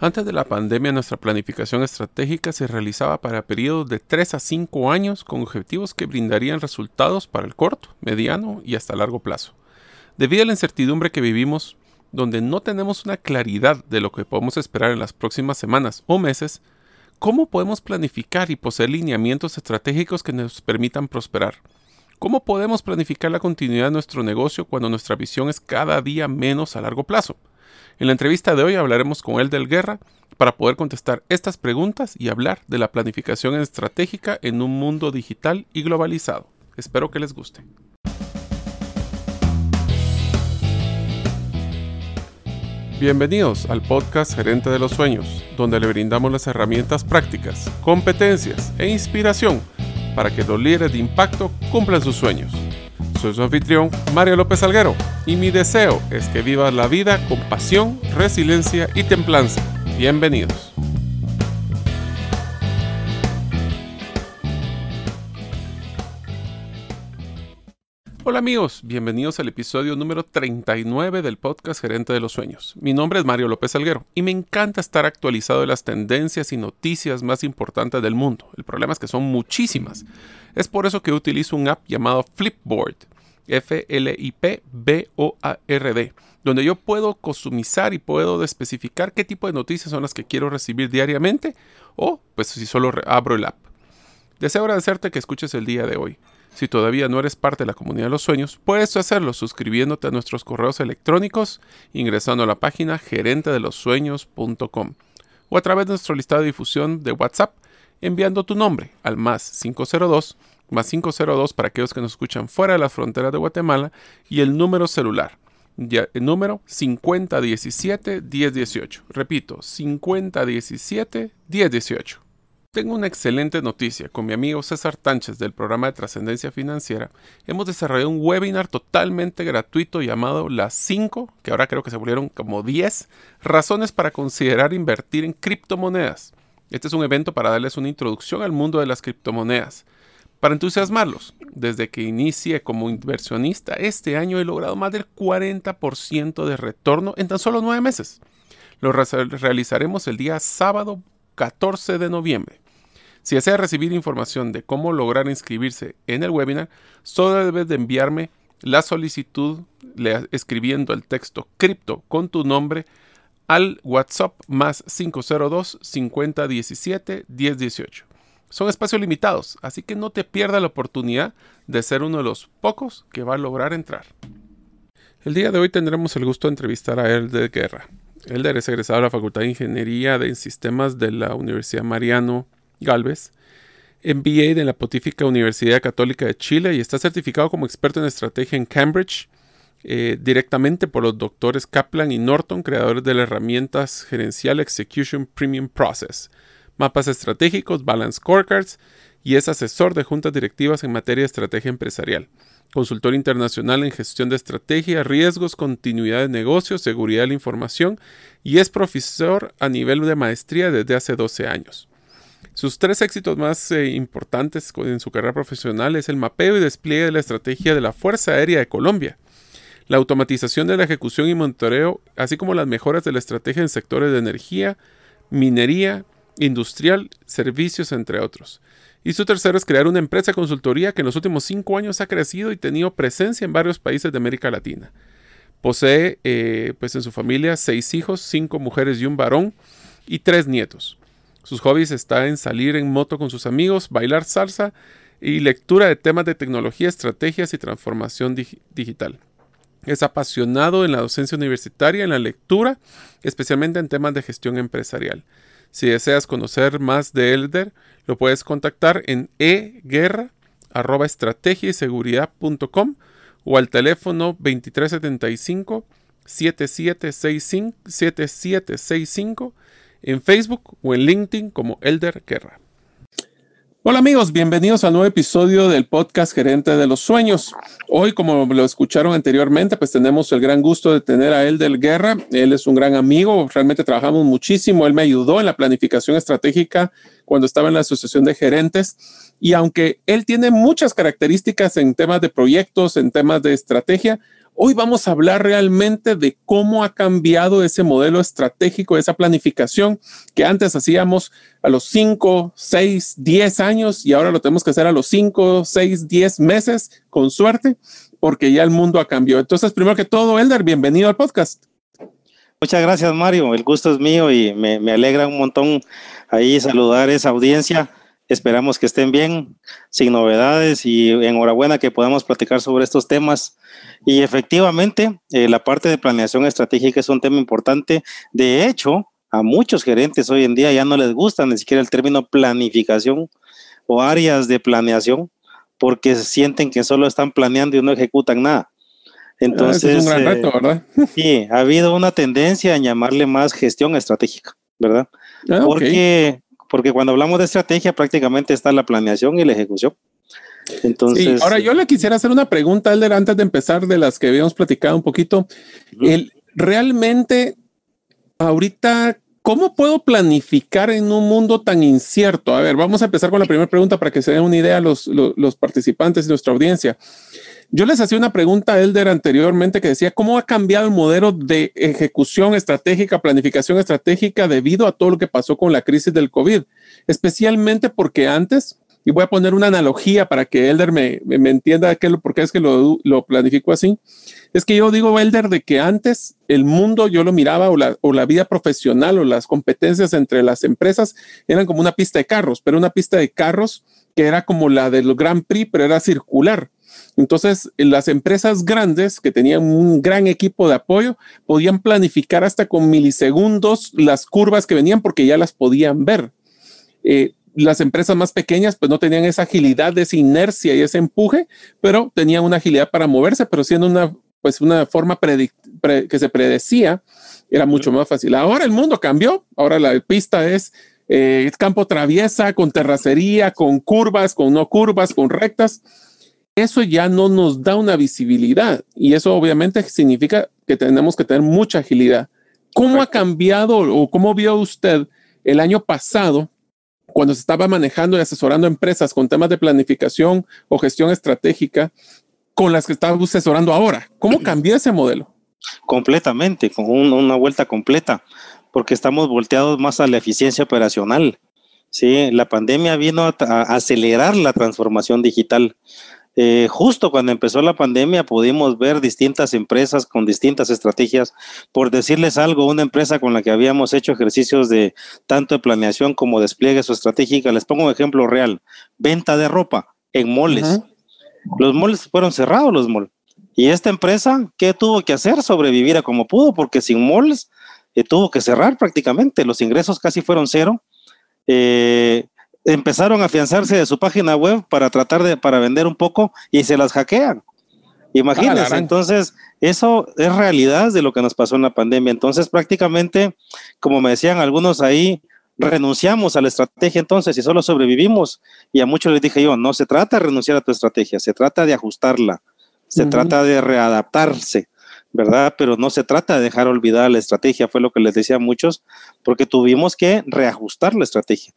Antes de la pandemia, nuestra planificación estratégica se realizaba para periodos de 3 a 5 años con objetivos que brindarían resultados para el corto, mediano y hasta largo plazo. Debido a la incertidumbre que vivimos, donde no tenemos una claridad de lo que podemos esperar en las próximas semanas o meses, ¿cómo podemos planificar y poseer lineamientos estratégicos que nos permitan prosperar? ¿Cómo podemos planificar la continuidad de nuestro negocio cuando nuestra visión es cada día menos a largo plazo? En la entrevista de hoy hablaremos con él del Guerra para poder contestar estas preguntas y hablar de la planificación estratégica en un mundo digital y globalizado. Espero que les guste. Bienvenidos al podcast Gerente de los Sueños, donde le brindamos las herramientas prácticas, competencias e inspiración para que los líderes de impacto cumplan sus sueños. Soy su anfitrión, Mario López Alguero, y mi deseo es que vivas la vida con pasión, resiliencia y templanza. Bienvenidos. Hola amigos, bienvenidos al episodio número 39 del podcast Gerente de los Sueños. Mi nombre es Mario López Alguero y me encanta estar actualizado de las tendencias y noticias más importantes del mundo. El problema es que son muchísimas. Es por eso que utilizo un app llamado Flipboard, F-L-I-P-B-O-A-R-D, donde yo puedo customizar y puedo especificar qué tipo de noticias son las que quiero recibir diariamente o pues si solo abro el app. Deseo agradecerte que escuches el día de hoy. Si todavía no eres parte de la comunidad de los sueños, puedes hacerlo suscribiéndote a nuestros correos electrónicos, ingresando a la página gerentedelosueños.com o a través de nuestro listado de difusión de WhatsApp enviando tu nombre al más 502 más 502 para aquellos que nos escuchan fuera de la frontera de Guatemala y el número celular. el número 5017-1018. Repito, 5017-1018. Tengo una excelente noticia. Con mi amigo César Tánchez del programa de Trascendencia Financiera, hemos desarrollado un webinar totalmente gratuito llamado Las 5, que ahora creo que se volvieron como 10, razones para considerar invertir en criptomonedas. Este es un evento para darles una introducción al mundo de las criptomonedas. Para entusiasmarlos, desde que inicié como inversionista, este año he logrado más del 40% de retorno en tan solo nueve meses. Lo realizaremos el día sábado 14 de noviembre. Si desea recibir información de cómo lograr inscribirse en el webinar, solo debes de enviarme la solicitud escribiendo el texto cripto con tu nombre al WhatsApp más 502 5017 1018. Son espacios limitados, así que no te pierdas la oportunidad de ser uno de los pocos que va a lograr entrar. El día de hoy tendremos el gusto de entrevistar a Elder Guerra. Elder es egresado de la Facultad de Ingeniería de Sistemas de la Universidad Mariano Galvez, MBA de la Pontífica Universidad Católica de Chile y está certificado como experto en estrategia en Cambridge, eh, directamente por los doctores Kaplan y Norton, creadores de las herramientas gerencial Execution Premium Process mapas estratégicos, balance scorecards y es asesor de juntas directivas en materia de estrategia empresarial. Consultor internacional en gestión de estrategia, riesgos, continuidad de negocios, seguridad de la información y es profesor a nivel de maestría desde hace 12 años. Sus tres éxitos más eh, importantes en su carrera profesional es el mapeo y despliegue de la estrategia de la Fuerza Aérea de Colombia, la automatización de la ejecución y monitoreo, así como las mejoras de la estrategia en sectores de energía, minería, industrial, servicios, entre otros. Y su tercero es crear una empresa de consultoría que en los últimos cinco años ha crecido y tenido presencia en varios países de América Latina. Posee, eh, pues en su familia, seis hijos, cinco mujeres y un varón, y tres nietos. Sus hobbies están en salir en moto con sus amigos, bailar salsa y lectura de temas de tecnología, estrategias y transformación digital. Es apasionado en la docencia universitaria, en la lectura, especialmente en temas de gestión empresarial. Si deseas conocer más de Elder, lo puedes contactar en eguerra o al teléfono 2375 7765 7765 en Facebook o en LinkedIn como Elder Guerra. Hola amigos, bienvenidos a un nuevo episodio del podcast Gerente de los Sueños. Hoy, como lo escucharon anteriormente, pues tenemos el gran gusto de tener a él del Guerra. Él es un gran amigo, realmente trabajamos muchísimo. Él me ayudó en la planificación estratégica cuando estaba en la Asociación de Gerentes. Y aunque él tiene muchas características en temas de proyectos, en temas de estrategia, Hoy vamos a hablar realmente de cómo ha cambiado ese modelo estratégico, esa planificación que antes hacíamos a los 5, 6, 10 años y ahora lo tenemos que hacer a los 5, 6, 10 meses con suerte porque ya el mundo ha cambiado. Entonces, primero que todo, Elder, bienvenido al podcast. Muchas gracias, Mario. El gusto es mío y me, me alegra un montón ahí saludar esa audiencia Esperamos que estén bien, sin novedades y enhorabuena que podamos platicar sobre estos temas. Y efectivamente, eh, la parte de planeación estratégica es un tema importante. De hecho, a muchos gerentes hoy en día ya no les gusta ni siquiera el término planificación o áreas de planeación porque sienten que solo están planeando y no ejecutan nada. Entonces, es un gran eh, reto, ¿verdad? sí, ha habido una tendencia a llamarle más gestión estratégica, ¿verdad? Ah, porque porque cuando hablamos de estrategia prácticamente está la planeación y la ejecución. Entonces, ahora yo le quisiera hacer una pregunta, Elder, antes de empezar de las que habíamos platicado un poquito. el, realmente, ahorita, ¿cómo puedo planificar en un mundo tan incierto? A ver, vamos a empezar con la primera pregunta para que se den una idea los, los, los participantes y nuestra audiencia. Yo les hacía una pregunta a Elder anteriormente que decía, ¿cómo ha cambiado el modelo de ejecución estratégica, planificación estratégica debido a todo lo que pasó con la crisis del COVID? Especialmente porque antes, y voy a poner una analogía para que Elder me, me, entienda qué, por qué es que lo, lo planifico así, es que yo digo, Elder, de que antes el mundo yo lo miraba o la, o la vida profesional o las competencias entre las empresas eran como una pista de carros, pero una pista de carros que era como la del Grand Prix, pero era circular. Entonces, las empresas grandes que tenían un gran equipo de apoyo podían planificar hasta con milisegundos las curvas que venían porque ya las podían ver. Eh, las empresas más pequeñas pues no tenían esa agilidad, esa inercia y ese empuje, pero tenían una agilidad para moverse, pero siendo una pues una forma que se predecía, era mucho más fácil. Ahora el mundo cambió, ahora la pista es eh, campo traviesa, con terracería, con curvas, con no curvas, con rectas eso ya no nos da una visibilidad y eso obviamente significa que tenemos que tener mucha agilidad. ¿Cómo ha cambiado o cómo vio usted el año pasado cuando se estaba manejando y asesorando empresas con temas de planificación o gestión estratégica con las que está asesorando ahora? ¿Cómo cambió ese modelo? Completamente, con una vuelta completa, porque estamos volteados más a la eficiencia operacional. Sí, la pandemia vino a, a acelerar la transformación digital. Eh, justo cuando empezó la pandemia pudimos ver distintas empresas con distintas estrategias. Por decirles algo, una empresa con la que habíamos hecho ejercicios de tanto de planeación como despliegue su estratégica, les pongo un ejemplo real, venta de ropa en moles. Los moles fueron cerrados, los moles. Y esta empresa, ¿qué tuvo que hacer? Sobrevivir a como pudo, porque sin moles eh, tuvo que cerrar prácticamente. Los ingresos casi fueron cero. Eh, empezaron a afianzarse de su página web para tratar de, para vender un poco y se las hackean. Imagínense, ah, entonces, eso es realidad de lo que nos pasó en la pandemia. Entonces, prácticamente, como me decían algunos ahí, renunciamos a la estrategia entonces y solo sobrevivimos. Y a muchos les dije yo, no se trata de renunciar a tu estrategia, se trata de ajustarla, se trata de readaptarse, ¿verdad? Pero no se trata de dejar olvidada la estrategia, fue lo que les decía a muchos, porque tuvimos que reajustar la estrategia.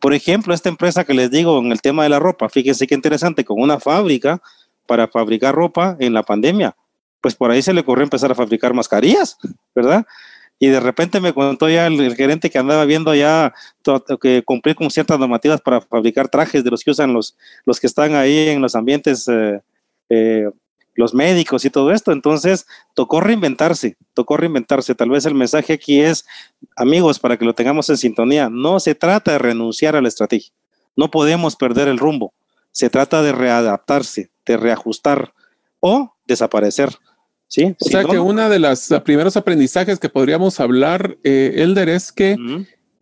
Por ejemplo, esta empresa que les digo en el tema de la ropa, fíjense qué interesante, con una fábrica para fabricar ropa en la pandemia, pues por ahí se le ocurrió empezar a fabricar mascarillas, ¿verdad? Y de repente me contó ya el, gerente que andaba viendo ya que cumplir con ciertas normativas para fabricar trajes de los que usan los, los que están ahí en los ambientes eh, eh, los médicos y todo esto. Entonces, tocó reinventarse, tocó reinventarse. Tal vez el mensaje aquí es, amigos, para que lo tengamos en sintonía, no se trata de renunciar a la estrategia, no podemos perder el rumbo, se trata de readaptarse, de reajustar o desaparecer. ¿Sí? O sea que uno de los primeros aprendizajes que podríamos hablar, eh, Elder, es que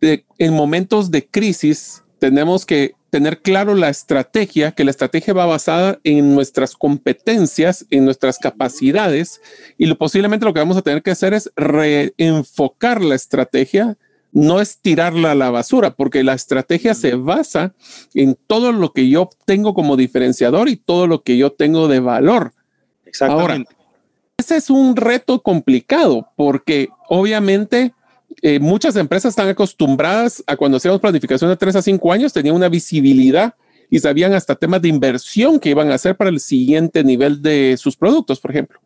en momentos de crisis tenemos que tener claro la estrategia, que la estrategia va basada en nuestras competencias, en nuestras capacidades, y lo, posiblemente lo que vamos a tener que hacer es reenfocar la estrategia, no es tirarla a la basura, porque la estrategia se basa en todo lo que yo tengo como diferenciador y todo lo que yo tengo de valor. Exactamente. Ahora, ese es un reto complicado, porque obviamente eh, muchas empresas están acostumbradas a cuando hacíamos planificación de tres a cinco años, tenían una visibilidad y sabían hasta temas de inversión que iban a hacer para el siguiente nivel de sus productos, por ejemplo.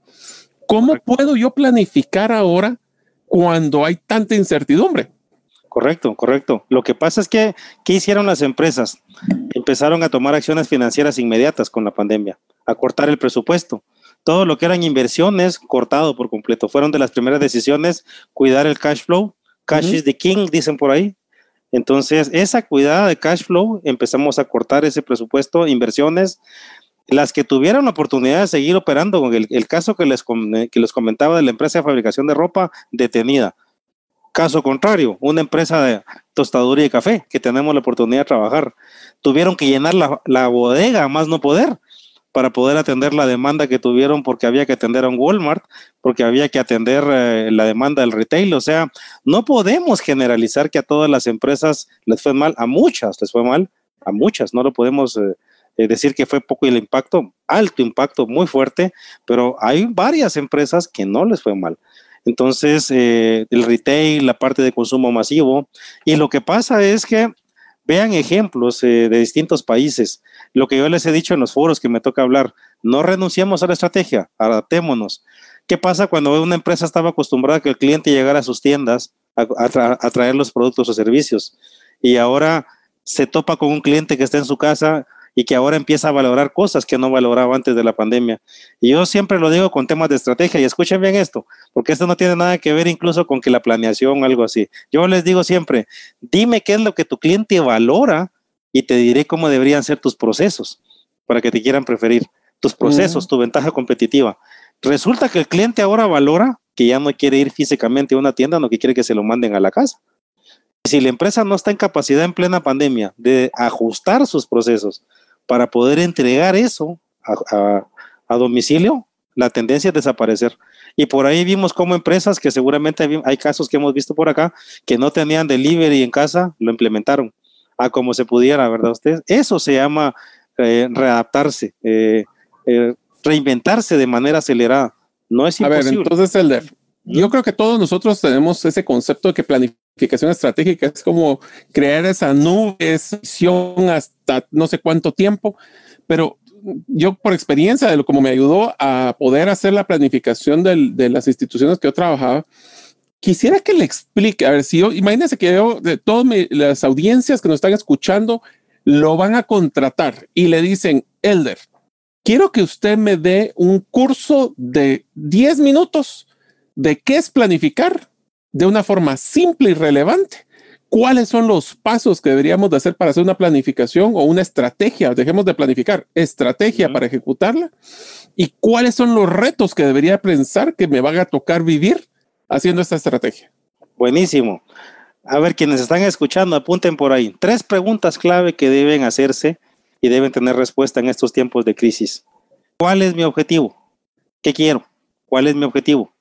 ¿Cómo puedo yo planificar ahora cuando hay tanta incertidumbre? Correcto, correcto. Lo que pasa es que, ¿qué hicieron las empresas? Empezaron a tomar acciones financieras inmediatas con la pandemia, a cortar el presupuesto. Todo lo que eran inversiones, cortado por completo. Fueron de las primeras decisiones cuidar el cash flow. Cash is the king, dicen por ahí. Entonces, esa cuidada de cash flow, empezamos a cortar ese presupuesto, inversiones, las que tuvieron la oportunidad de seguir operando, con el, el caso que les, que les comentaba de la empresa de fabricación de ropa, detenida Caso contrario, una empresa de tostaduría y café que tenemos la oportunidad de trabajar, tuvieron que llenar la, bodega más no poder para poder atender la demanda que tuvieron porque había que atender a un Walmart, porque había que atender eh, la demanda del retail. O sea, no podemos generalizar que a todas las empresas les fue mal, a muchas les fue mal, a muchas, no lo podemos eh, eh, decir que fue poco el impacto, alto impacto, muy fuerte, pero hay varias empresas que no les fue mal. Entonces, el retail, la parte de consumo masivo. Y lo que pasa es que vean ejemplos eh, de distintos países. Lo que yo les he dicho en los foros que me toca hablar, no renunciemos a la estrategia, adaptémonos. ¿Qué pasa cuando una empresa estaba acostumbrada a que el cliente llegara a sus tiendas a traer los productos o servicios? Y ahora se topa con un cliente que está en su casa y que ahora empieza a valorar cosas que no valoraba antes de la pandemia. Y yo siempre lo digo con temas de estrategia y escuchen bien esto, porque esto no tiene nada que ver incluso con que la planeación o algo así. Yo les digo siempre, dime qué es lo que tu cliente valora y te diré cómo deberían ser tus procesos para que te quieran preferir. Tus procesos, tu ventaja competitiva. Resulta que el cliente ahora valora que ya no quiere ir físicamente a una tienda, no que quiere que se lo manden a la casa. Si la empresa no está en capacidad en plena pandemia de ajustar sus procesos para poder entregar eso a, domicilio, la tendencia es desaparecer. Y por ahí vimos como empresas que seguramente hay casos que hemos visto por acá que no tenían delivery en casa, lo implementaron a como se pudiera, ¿verdad? Ustedes, eso se llama eh, readaptarse, eh, eh, reinventarse de manera acelerada. No es imposible. A ver, entonces, Elder, yo creo que todos nosotros tenemos ese concepto de que planificación estratégica es como crear esa nube, esa visión hasta no sé cuánto tiempo, pero yo por experiencia de lo como me ayudó a poder hacer la planificación de las instituciones que yo trabajaba, quisiera que le explique, a ver si yo, imagínense que yo, de todas las audiencias que nos están escuchando, lo van a contratar y le dicen, Elder, quiero que usted me dé un curso de 10 minutos de qué es planificar de una forma simple y relevante. ¿Cuáles son los pasos que deberíamos de hacer para hacer una planificación o una estrategia? Dejemos de planificar, estrategia para ejecutarla. ¿Y cuáles son los retos que debería pensar que me van a tocar vivir haciendo esta estrategia? Buenísimo. A ver, quienes están escuchando, apunten por ahí. Tres preguntas clave que deben hacerse y deben tener respuesta en estos tiempos de crisis. ¿Cuál es mi objetivo? ¿Qué quiero? ¿Cuál es mi objetivo?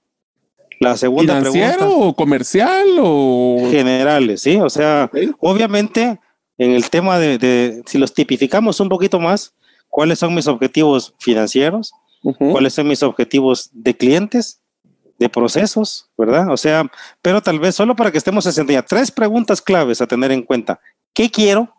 La segunda ¿Financiero o comercial o...? Generales, sí. O sea, obviamente, en el tema de, si los tipificamos un poquito más, ¿cuáles son mis objetivos financieros? ¿Cuáles son mis objetivos de clientes? de procesos, ¿verdad? O sea, pero tal vez solo para que estemos en tres preguntas claves a tener en cuenta. ¿Qué quiero?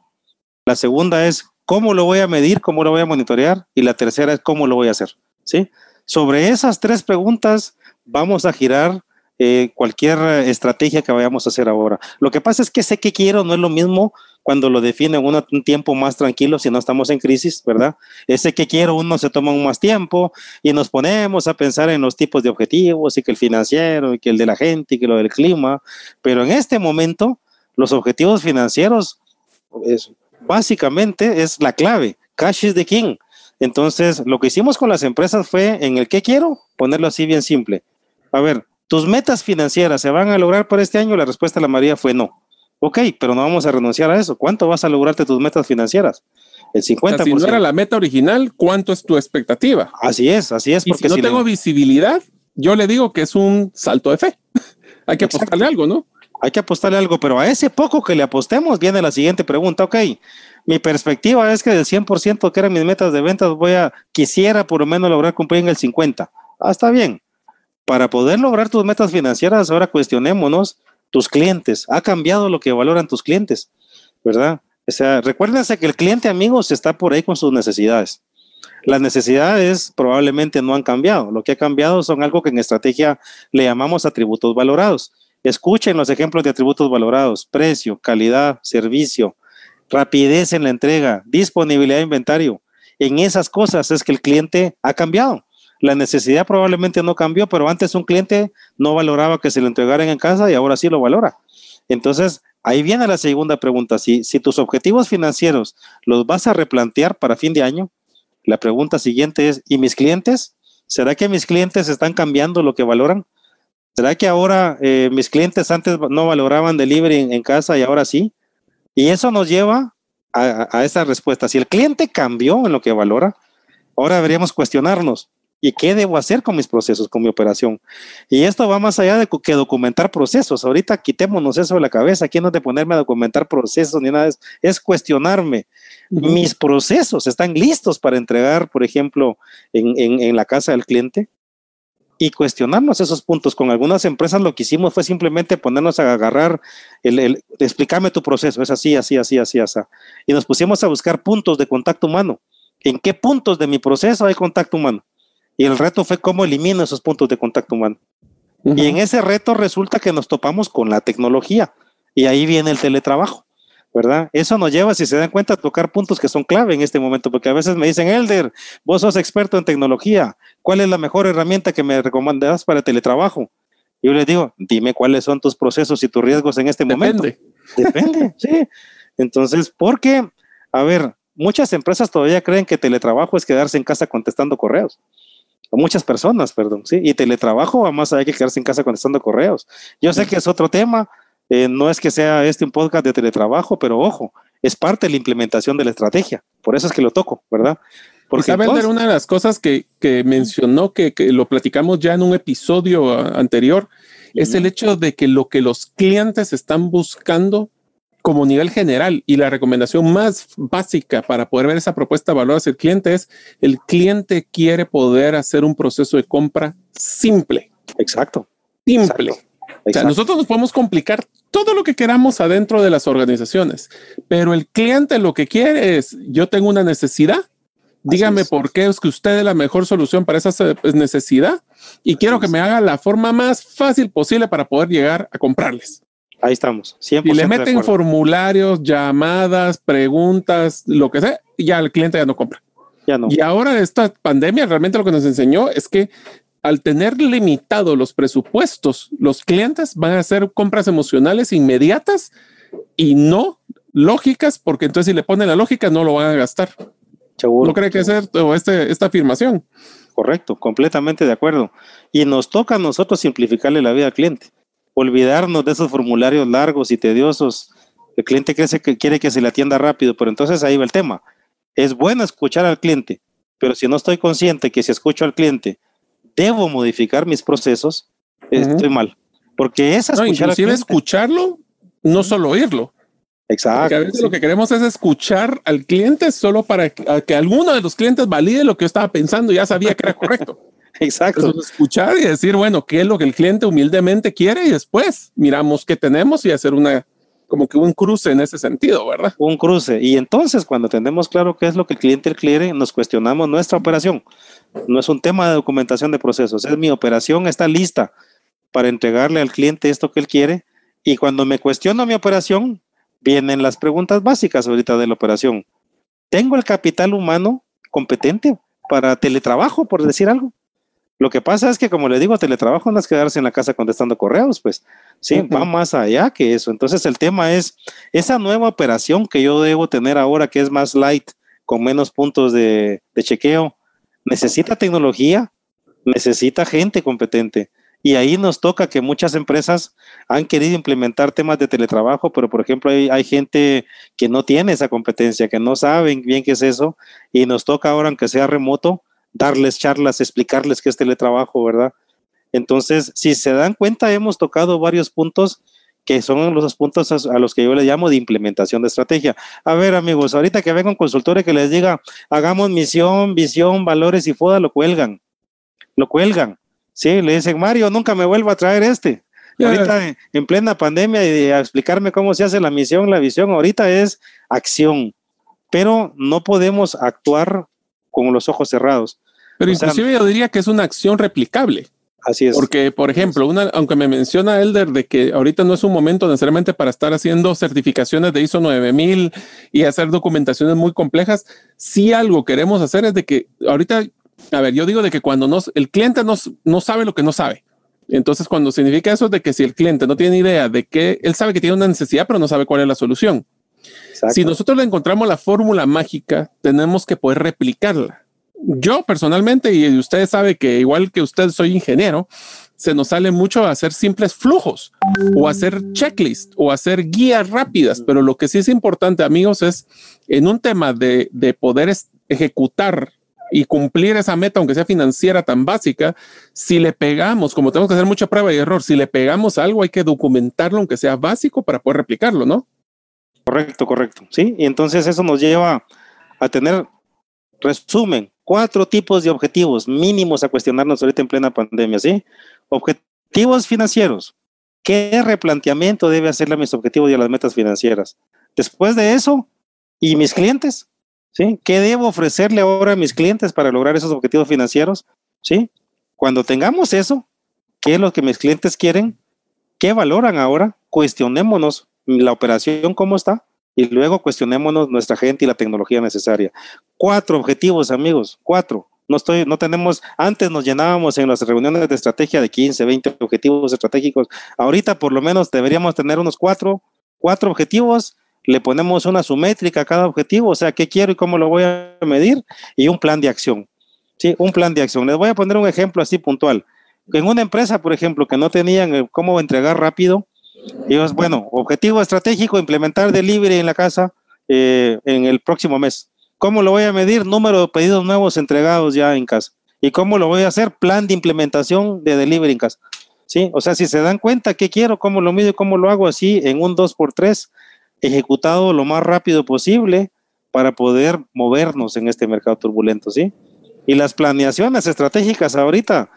La segunda es cómo lo voy a medir, cómo lo voy a monitorear y la tercera es cómo lo voy a hacer, ¿sí? Sobre esas tres preguntas vamos a girar eh, cualquier estrategia que vayamos a hacer ahora. Lo que pasa es que sé que quiero no es lo mismo cuando lo define un, un tiempo más tranquilo si no estamos en crisis, ¿verdad? Ese que quiero uno se toma un más tiempo y nos ponemos a pensar en los tipos de objetivos y que el financiero y que el de la gente y que lo del clima, pero en este momento los objetivos financieros básicamente es la clave. Cash is the king. Entonces, lo que hicimos con las empresas fue en el que quiero, ponerlo así bien simple a ver, ¿tus metas financieras se van a lograr para este año? La respuesta de la María fue no. Ok, pero no vamos a renunciar a eso. ¿Cuánto vas a lograrte tus metas financieras? El 50%. si no era la meta original, ¿cuánto es tu expectativa? Así es, así es. Porque si no tengo visibilidad, yo le digo que es un salto de fe. Hay que apostarle algo, ¿no? Hay que apostarle algo, pero a ese poco que le apostemos viene la siguiente pregunta. Ok, mi perspectiva es que del 100% que eran mis metas de ventas, voy a, quisiera por lo menos lograr cumplir en el 50%. Ah, está bien para poder lograr tus metas financieras, ahora cuestionémonos tus clientes. Ha cambiado lo que valoran tus clientes, ¿verdad? O sea, recuérdense que el cliente amigos está por ahí con sus necesidades. Las necesidades probablemente no han cambiado. Lo que ha cambiado son algo que en estrategia le llamamos atributos valorados. Escuchen los ejemplos de atributos valorados, precio, calidad, servicio, rapidez en la entrega, disponibilidad de inventario. En esas cosas es que el cliente ha cambiado. La necesidad probablemente no cambió, pero antes un cliente no valoraba que se lo entregaran en casa y ahora sí lo valora. Entonces, ahí viene la segunda pregunta. Si, si tus objetivos financieros los vas a replantear para fin de año, la pregunta siguiente es, ¿y mis clientes? ¿Será que mis clientes están cambiando lo que valoran? ¿Será que ahora eh, mis clientes antes no valoraban delivery en, casa y ahora sí? Y eso nos lleva a, a, esa respuesta. Si el cliente cambió en lo que valora, ahora deberíamos cuestionarnos, ¿Y qué debo hacer con mis procesos, con mi operación? Y esto va más allá de que documentar procesos. Ahorita quitémonos eso de la cabeza. Aquí no es de ponerme a documentar procesos ni nada. Es, es cuestionarme. ¿Mis procesos están listos para entregar, por ejemplo, en, en, en la casa del cliente? y cuestionarnos esos puntos. Con algunas empresas lo que hicimos fue simplemente ponernos a agarrar, el, el, explicarme tu proceso, es así, así, así, así, así. Y nos pusimos a buscar puntos de contacto humano. ¿En qué puntos de mi proceso hay contacto humano? Y el reto fue cómo elimino esos puntos de contacto humano. Uh -huh. Y en ese reto resulta que nos topamos con la tecnología. Y ahí viene el teletrabajo, ¿verdad? Eso nos lleva, si se dan cuenta, a tocar puntos que son clave en este momento, porque a veces me dicen, Elder, vos sos experto en tecnología, ¿cuál es la mejor herramienta que me recomendas para el teletrabajo? Y yo les digo, dime cuáles son tus procesos y tus riesgos en este Depende. momento. Depende, sí. Entonces, porque, a ver, muchas empresas todavía creen que teletrabajo es quedarse en casa contestando correos o muchas personas, perdón, ¿sí? Y teletrabajo va más allá que quedarse en casa contestando correos. Yo sé que es otro tema, eh, no es que sea este un podcast de teletrabajo, pero ojo, es parte de la implementación de la estrategia. Por eso es que lo toco, ¿verdad? Porque ¿Saben entonces, una de las cosas que, que mencionó, que, que, lo platicamos ya en un episodio anterior, es el hecho de que lo que los clientes están buscando como nivel general y la recomendación más básica para poder ver esa propuesta de valor hacia el cliente es el cliente quiere poder hacer un proceso de compra simple. Exacto. Simple. Exacto. O sea, nosotros nos podemos complicar todo lo que queramos adentro de las organizaciones, pero el cliente lo que quiere es, yo tengo una necesidad, dígame por qué es que usted es la mejor solución para esa necesidad y Así quiero es. que me haga la forma más fácil posible para poder llegar a comprarles. Ahí estamos. Y le meten formularios, llamadas, preguntas, lo que sea, y ya el cliente ya no compra. Ya no. Y ahora esta pandemia realmente lo que nos enseñó es que al tener limitados los presupuestos, los clientes van a hacer compras emocionales inmediatas y no lógicas, porque entonces si le ponen la lógica no lo van a gastar. Seguro. ¿No cree que es este, esta afirmación? Correcto, completamente de acuerdo. Y nos toca a nosotros simplificarle la vida al cliente olvidarnos de esos formularios largos y tediosos. El cliente cree que quiere que se le atienda rápido, pero entonces ahí va el tema. Es bueno escuchar al cliente, pero si no estoy consciente que si escucho al cliente debo modificar mis procesos, uh -huh. estoy mal. Porque es escuchar no, inclusive escucharlo, no solo oírlo. Exacto. Porque a veces sí. lo que queremos es escuchar al cliente solo para que, que alguno de los clientes valide lo que yo estaba pensando y ya sabía que era correcto. Exacto. Entonces, escuchar y decir, bueno, qué es lo que el cliente humildemente quiere y después miramos qué tenemos y hacer una, como que un cruce en ese sentido, ¿verdad? Un cruce. Y entonces, cuando tenemos claro qué es lo que el cliente quiere, nos cuestionamos nuestra operación. No es un tema de documentación de procesos, es mi operación está lista para entregarle al cliente esto que él quiere. Y cuando me cuestiono mi operación, vienen las preguntas básicas ahorita de la operación. ¿Tengo el capital humano competente para teletrabajo, por decir algo? Lo que pasa es que, como le digo, teletrabajo no es quedarse en la casa contestando correos, pues sí, uh -huh. va más allá que eso. Entonces, el tema es esa nueva operación que yo debo tener ahora, que es más light, con menos puntos de, de chequeo, necesita tecnología, necesita gente competente. Y ahí nos toca que muchas empresas han querido implementar temas de teletrabajo, pero por ejemplo hay, hay, gente que no tiene esa competencia, que no saben bien qué es eso, y nos toca ahora, aunque sea remoto, darles charlas, explicarles qué es teletrabajo, ¿verdad? Entonces, si se dan cuenta, hemos tocado varios puntos que son los puntos a los que yo le llamo de implementación de estrategia. A ver, amigos, ahorita que venga un consultor y que les diga, hagamos misión, visión, valores y FODA, lo cuelgan. Lo cuelgan. Sí, le dicen, Mario, nunca me vuelva a traer este. Ahorita en plena pandemia y a explicarme cómo se hace la misión, la visión, ahorita es acción. Pero no podemos actuar con los ojos cerrados. Pero inclusive yo diría que es una acción replicable. Así es. Porque, por ejemplo, una, aunque me menciona Elder de que ahorita no es un momento necesariamente para estar haciendo certificaciones de ISO 9000 y hacer documentaciones muy complejas, sí algo queremos hacer es de que ahorita, a ver, yo digo de que cuando nos, el cliente no, no sabe lo que no sabe. Entonces, cuando significa eso de que si el cliente no tiene idea de que él sabe que tiene una necesidad, pero no sabe cuál es la solución. Si nosotros le encontramos la fórmula mágica, tenemos que poder replicarla yo personalmente, y usted sabe que igual que usted soy ingeniero, se nos sale mucho hacer simples flujos o hacer checklist o hacer guías rápidas, pero lo que sí es importante, amigos, es en un tema de, de poder ejecutar y cumplir esa meta, aunque sea financiera tan básica, si le pegamos, como tenemos que hacer mucha prueba y error, si le pegamos algo, hay que documentarlo, aunque sea básico, para poder replicarlo, ¿no? Correcto, correcto. Sí, y entonces eso nos lleva a tener resumen, cuatro tipos de objetivos mínimos a cuestionarnos ahorita en plena pandemia, ¿sí? Objetivos financieros. ¿Qué replanteamiento debe hacerle a mis objetivos y a las metas financieras? Después de eso, ¿y mis clientes? ¿Sí? ¿Qué debo ofrecerle ahora a mis clientes para lograr esos objetivos financieros? ¿Sí? Cuando tengamos eso, ¿qué es lo que mis clientes quieren? ¿Qué valoran ahora? Cuestionémonos la operación, ¿cómo está? y luego cuestionémonos nuestra gente y la tecnología necesaria. Cuatro objetivos, amigos, cuatro. No estoy, no tenemos, antes nos llenábamos en las reuniones de estrategia de 15, 20 objetivos estratégicos. Ahorita por lo menos deberíamos tener unos cuatro, cuatro objetivos. Le ponemos una sumétrica a cada objetivo, o sea, qué quiero y cómo lo voy a medir y un plan de acción. Sí, un plan de acción. Les voy a poner un ejemplo así puntual. En una empresa, por ejemplo, que no tenían cómo entregar rápido, y bueno, objetivo estratégico, implementar delivery en la casa eh, en el próximo mes. ¿Cómo lo voy a medir? Número de pedidos nuevos entregados ya en casa. ¿Y cómo lo voy a hacer? Plan de implementación de delivery en casa. ¿Sí? O sea, si se dan cuenta qué quiero, cómo lo mido y cómo lo hago así en un 2x3, ejecutado lo más rápido posible para poder movernos en este mercado turbulento, ¿sí? Y las planeaciones estratégicas ahorita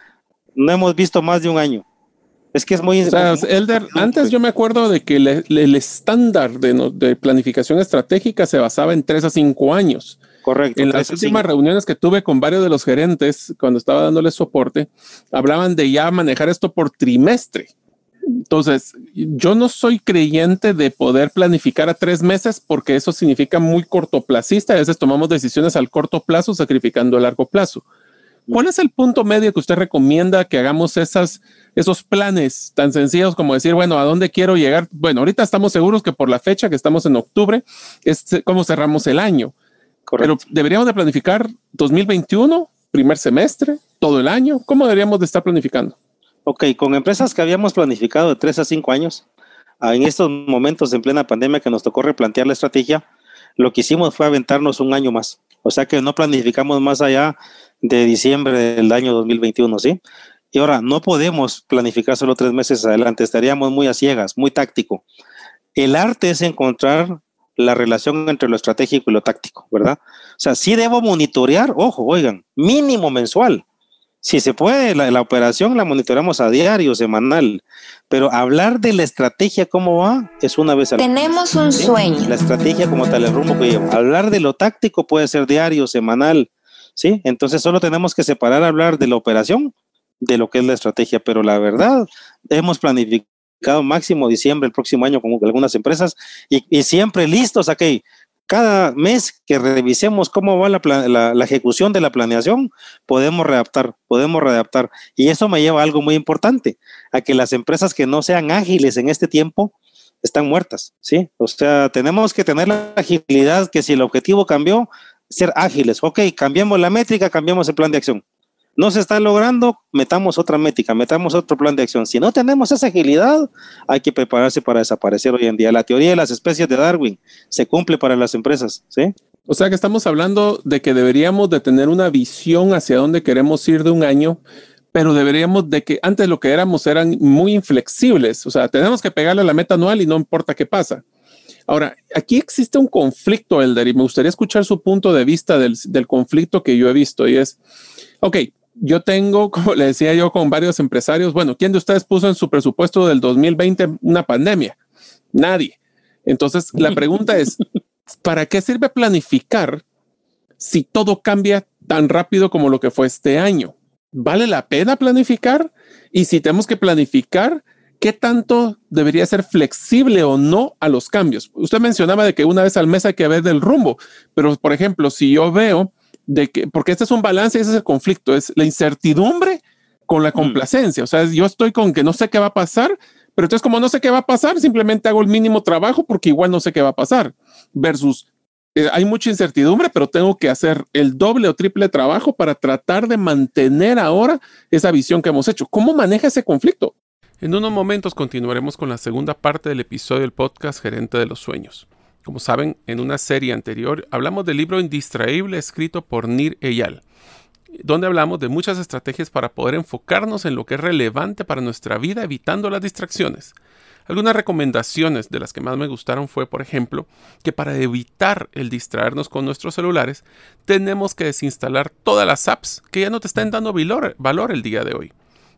no hemos visto más de un año. Es que es muy... O sea, Elder, antes yo me acuerdo de que el estándar de, planificación estratégica se basaba en tres a cinco años. Correcto. En las últimas reuniones que tuve con varios de los gerentes, cuando estaba dándoles soporte, hablaban de ya manejar esto por trimestre. Entonces, yo no soy creyente de poder planificar a tres meses porque eso significa muy cortoplacista. A veces tomamos decisiones al corto plazo sacrificando el largo plazo. ¿Cuál es el punto medio que usted recomienda que hagamos esas, esos planes tan sencillos como decir, bueno, ¿a dónde quiero llegar? Bueno, ahorita estamos seguros que por la fecha que estamos en octubre es como cerramos el año. Pero deberíamos de planificar 2021, primer semestre, todo el año. ¿Cómo deberíamos de estar planificando? Ok, con empresas que habíamos planificado de tres a cinco años, ah, en estos momentos en plena pandemia que nos tocó replantear la estrategia, lo que hicimos fue aventarnos un año más. O sea que no planificamos más allá de diciembre del año 2021, ¿sí? Y ahora, no podemos planificar solo tres meses adelante, estaríamos muy a ciegas, muy táctico. El arte es encontrar la relación entre lo estratégico y lo táctico, ¿verdad? O sea, sí debo monitorear, ojo, oigan, mínimo mensual. Si se puede, la, operación la monitoreamos a diario, semanal, pero hablar de la estrategia, cómo va, es una vez al Tenemos un sueño. La estrategia como tal, el rumbo que lleva. Hablar de lo táctico puede ser diario, semanal, Entonces solo tenemos que separar hablar de la operación de lo que es la estrategia, pero la verdad, hemos planificado máximo diciembre el próximo año con algunas empresas y, siempre listos aquí. Cada mes que revisemos cómo va la, la, ejecución de la planeación, podemos readaptar, podemos readaptar. Y eso me lleva a algo muy importante, a que las empresas que no sean ágiles en este tiempo, están muertas, ¿sí? O sea, tenemos que tener la agilidad que si el objetivo cambió, ser ágiles. Ok, cambiamos la métrica, cambiamos el plan de acción. No se está logrando, metamos otra métrica, metamos otro plan de acción. Si no tenemos esa agilidad, hay que prepararse para desaparecer hoy en día. La teoría de las especies de Darwin se cumple para las empresas, ¿sí? O sea que estamos hablando de que deberíamos de tener una visión hacia dónde queremos ir de un año, pero deberíamos de que antes lo que éramos eran muy inflexibles. O sea, tenemos que pegarle la meta anual y no importa qué pasa. Ahora, aquí existe un conflicto, Elder, y me gustaría escuchar su punto de vista del, conflicto que yo he visto y es, ok, yo tengo, como le decía yo con varios empresarios, bueno, ¿quién de ustedes puso en su presupuesto del 2020 una pandemia? Nadie. Entonces, la pregunta es, ¿para qué sirve planificar si todo cambia tan rápido como lo que fue este año? ¿Vale la pena planificar? Y si tenemos que planificar, ¿qué tanto debería ser flexible o no a los cambios? Usted mencionaba de que una vez al mes hay que ver del rumbo, pero por ejemplo, si yo veo de que, porque este es un balance, ese es el conflicto, es la incertidumbre con la mm. complacencia. O sea, yo estoy con que no sé qué va a pasar, pero entonces como no sé qué va a pasar, simplemente hago el mínimo trabajo porque igual no sé qué va a pasar. Versus, eh, hay mucha incertidumbre, pero tengo que hacer el doble o triple trabajo para tratar de mantener ahora esa visión que hemos hecho. ¿Cómo maneja ese conflicto? En unos momentos continuaremos con la segunda parte del episodio del podcast Gerente de los Sueños. Como saben, en una serie anterior hablamos del libro Indistraíble escrito por Nir Eyal donde hablamos de muchas estrategias para poder enfocarnos en lo que es relevante para nuestra vida evitando las distracciones. Algunas recomendaciones de las que más me gustaron fue, por ejemplo, que para evitar el distraernos con nuestros celulares, tenemos que desinstalar todas las apps que ya no te están dando valor, valor el día de hoy.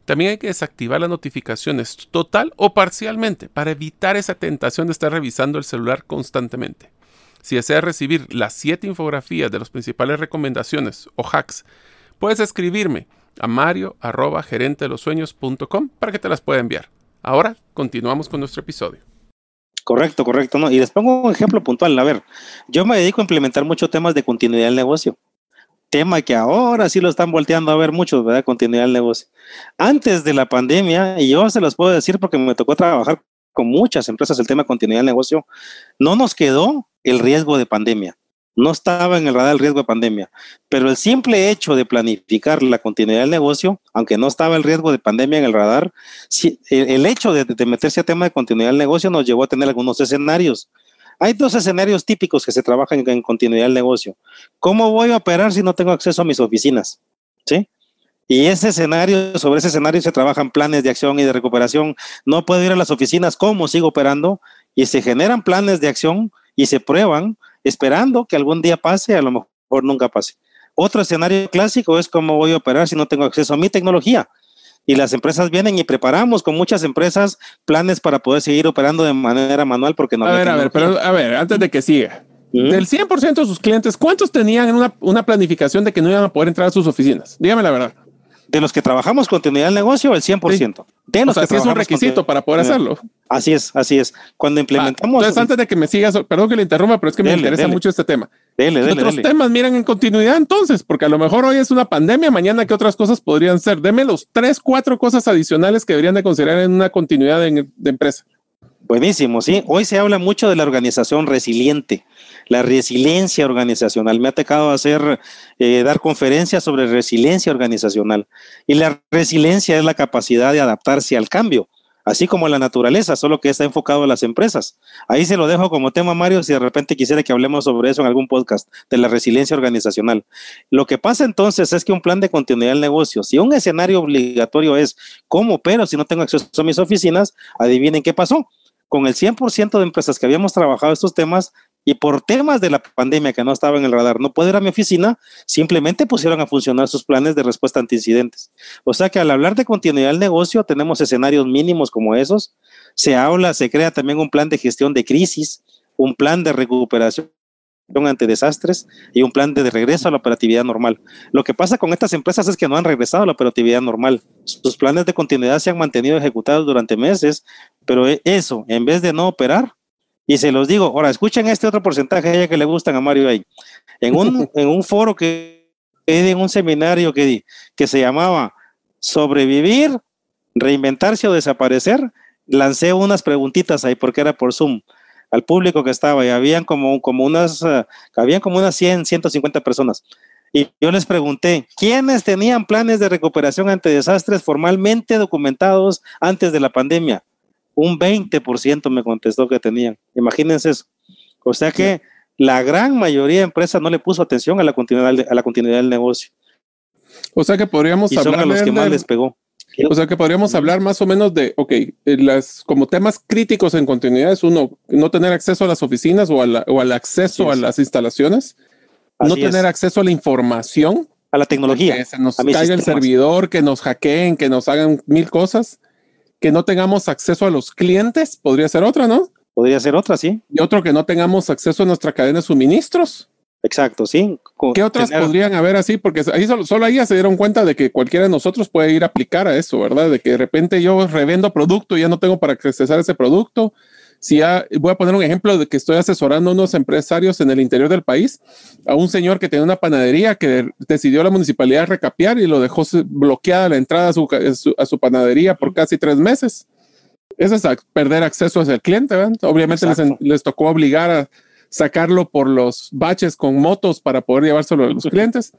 También hay que desactivar las notificaciones total o parcialmente para evitar esa tentación de estar revisando el celular constantemente. Si deseas recibir las 7 infografías de las principales recomendaciones o hacks puedes escribirme a mario arroba para que te las pueda enviar. Ahora continuamos con nuestro episodio. Correcto, correcto. ¿no? Y les pongo un ejemplo puntual. A ver, yo me dedico a implementar muchos temas de continuidad del negocio. Tema que ahora sí lo están volteando a ver muchos, ¿verdad? Continuidad del negocio. Antes de la pandemia, y yo se los puedo decir porque me tocó trabajar con muchas empresas el tema continuidad del negocio, no nos quedó el riesgo de pandemia no estaba en el radar el riesgo de pandemia, pero el simple hecho de planificar la continuidad del negocio, aunque no estaba el riesgo de pandemia en el radar, el, hecho de, meterse a tema de continuidad del negocio nos llevó a tener algunos escenarios. Hay dos escenarios típicos que se trabajan en, continuidad del negocio. ¿Cómo voy a operar si no tengo acceso a mis oficinas? ¿Sí? Y ese escenario, sobre ese escenario se trabajan planes de acción y de recuperación. No puedo ir a las oficinas, ¿cómo sigo operando? Y se generan planes de acción y se prueban esperando que algún día pase, a lo mejor nunca pase. Otro escenario clásico es cómo voy a operar si no tengo acceso a mi tecnología. Y las empresas vienen y preparamos con muchas empresas planes para poder seguir operando de manera manual porque no. A ver, a ver, pero a ver, antes de que siga. Del 100% de sus clientes, ¿cuántos tenían una, una planificación de que no iban a poder entrar a sus oficinas? Dígame la verdad de los que trabajamos continuidad del negocio, el 100%. De los o sea, que es un requisito para poder hacerlo. Así es, así es. Cuando implementamos. entonces, antes de que me sigas, perdón que le interrumpa, pero es que me interesa mucho este tema. Dele, dele, otros temas miran en continuidad entonces? Porque a lo mejor hoy es una pandemia, mañana que otras cosas podrían ser. Deme los tres, cuatro cosas adicionales que deberían de considerar en una continuidad de empresa. Buenísimo, sí. Hoy se habla mucho de la organización resiliente la resiliencia organizacional. Me ha tocado hacer, eh, dar conferencias sobre resiliencia organizacional. Y la resiliencia es la capacidad de adaptarse al cambio, así como la naturaleza, solo que está enfocado a las empresas. Ahí se lo dejo como tema, Mario, si de repente quisiera que hablemos sobre eso en algún podcast, de la resiliencia organizacional. Lo que pasa entonces es que un plan de continuidad del negocio, si un escenario obligatorio es cómo pero si no tengo acceso a mis oficinas, adivinen qué pasó con el 100% de empresas que habíamos trabajado estos temas, y por temas de la pandemia que no estaba en el radar, no puedo ir a mi oficina, simplemente pusieron a funcionar sus planes de respuesta ante incidentes. O sea que al hablar de continuidad del negocio, tenemos escenarios mínimos como esos. Se habla, se crea también un plan de gestión de crisis, un plan de recuperación ante desastres y un plan de regreso a la operatividad normal. Lo que pasa con estas empresas es que no han regresado a la operatividad normal. Sus planes de continuidad se han mantenido ejecutados durante meses, pero eso, en vez de no operar, y se los digo, ahora escuchen este otro porcentaje ya que le gustan a Mario ahí. En un, en un foro que di, en un seminario que di, que se llamaba Sobrevivir, Reinventarse o Desaparecer, lancé unas preguntitas ahí porque era por Zoom al público que estaba y habían como, como unas, uh, habían como unas 100, 150 personas. Y yo les pregunté, ¿quiénes tenían planes de recuperación ante desastres formalmente documentados antes de la pandemia? Un 20% me contestó que tenían. Imagínense eso. O sea que la gran mayoría de empresas no le puso atención a la continuidad, a la continuidad del negocio. O sea que podríamos y hablar. Son a los que más les pegó. O sea que podríamos hablar más o menos de, ok, eh, las, como temas críticos en continuidad es uno, no tener acceso a las oficinas o, o al acceso a las instalaciones, no tener acceso a la información. A la tecnología. Que se nos caiga el servidor, que nos hackeen, que nos hagan mil cosas que no tengamos acceso a los clientes, podría ser otra, ¿no? Podría ser otra, sí. Y otro que no tengamos acceso a nuestra cadena de suministros. Exacto, sí. ¿Qué otras podrían haber así? Porque ahí solo, solo, ahí ya se dieron cuenta de que cualquiera de nosotros puede ir a aplicar a eso, ¿verdad? De que de repente yo revendo producto y ya no tengo para accesar ese producto. Si ya, voy a poner un ejemplo de que estoy asesorando a unos empresarios en el interior del país, a un señor que tenía una panadería que decidió la municipalidad recapiar y lo dejó bloqueada la entrada a su, a su panadería por casi tres meses. Eso es perder acceso hacia el cliente, ¿verdad? Obviamente les, les tocó obligar a sacarlo por los baches con motos para poder llevárselo a los clientes.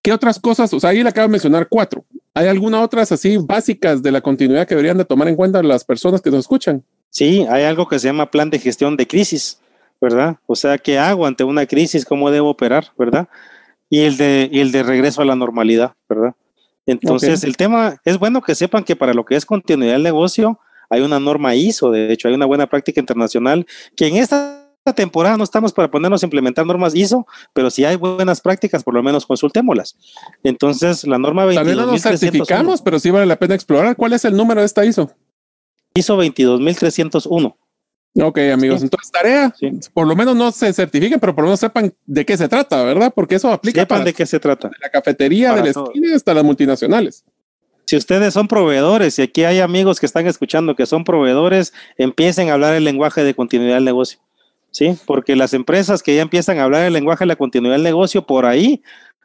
¿Qué otras cosas? O sea, ahí le acabo de mencionar cuatro. ¿Hay alguna otras así básicas de la continuidad que deberían de tomar en cuenta las personas que nos escuchan? Sí, hay algo que se llama plan de gestión de crisis, ¿verdad? O sea, ¿qué hago ante una crisis? ¿Cómo debo operar, verdad? Y el de, el de regreso a la normalidad, ¿verdad? Entonces, el tema es bueno que sepan que para lo que es continuidad del negocio, hay una norma ISO, de hecho, hay una buena práctica internacional que en esta temporada no estamos para ponernos a implementar normas ISO, pero si hay buenas prácticas, por lo menos consultémoslas. Entonces, la norma 22.301. También no nos certificamos, pero sí vale la pena explorar. ¿Cuál es el número de esta ISO? ISO 22301. Ok, amigos, entonces tarea, por lo menos no se certifiquen, pero por lo menos sepan de qué se trata, ¿verdad? Porque eso aplica sepan de qué se trata. De la cafetería, de la esquina hasta las multinacionales. Si ustedes son proveedores y aquí hay amigos que están escuchando que son proveedores, empiecen a hablar el lenguaje de continuidad del negocio. ¿sí? Porque las empresas que ya empiezan a hablar el lenguaje de la continuidad del negocio, por ahí,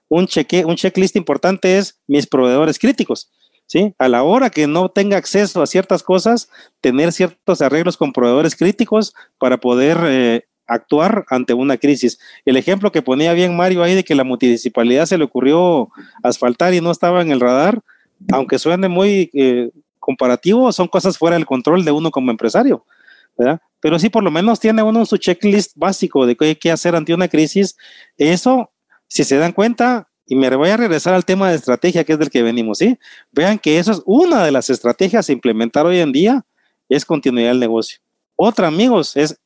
un, cheque, un checklist importante es mis proveedores críticos. A la hora que no tenga acceso a ciertas cosas, tener ciertos arreglos con proveedores críticos para poder eh, actuar ante una crisis. El ejemplo que ponía bien Mario ahí de que la municipalidad se le ocurrió asfaltar y no estaba en el radar, aunque suene muy eh, comparativo, son cosas fuera del control de uno como empresario. pero sí por lo menos tiene uno su checklist básico de qué hay que hacer ante una crisis. Eso, si se dan cuenta, y me voy a regresar al tema de estrategia, que es del que venimos, ¿sí? Vean que eso es una de las estrategias a implementar hoy en día, es continuidad del negocio. Otra, amigos, es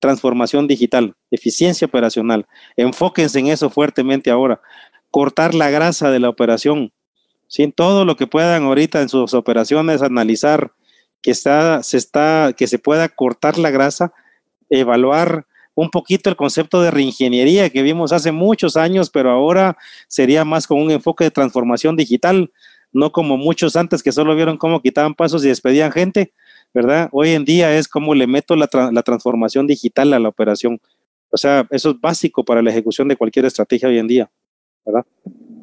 transformación digital, eficiencia operacional. Enfóquense en eso fuertemente ahora. Cortar la grasa de la operación. ¿sí? Todo lo que puedan ahorita en sus operaciones, analizar que, está, se está, que se pueda cortar la grasa, evaluar un poquito el concepto de reingeniería que vimos hace muchos años, pero ahora sería más con un enfoque de transformación digital, no como muchos antes que solo vieron cómo quitaban pasos y despedían gente, ¿verdad? Hoy en día es como le meto la, la transformación digital a la operación. O sea, eso es básico para la ejecución de cualquier estrategia hoy en día, ¿verdad?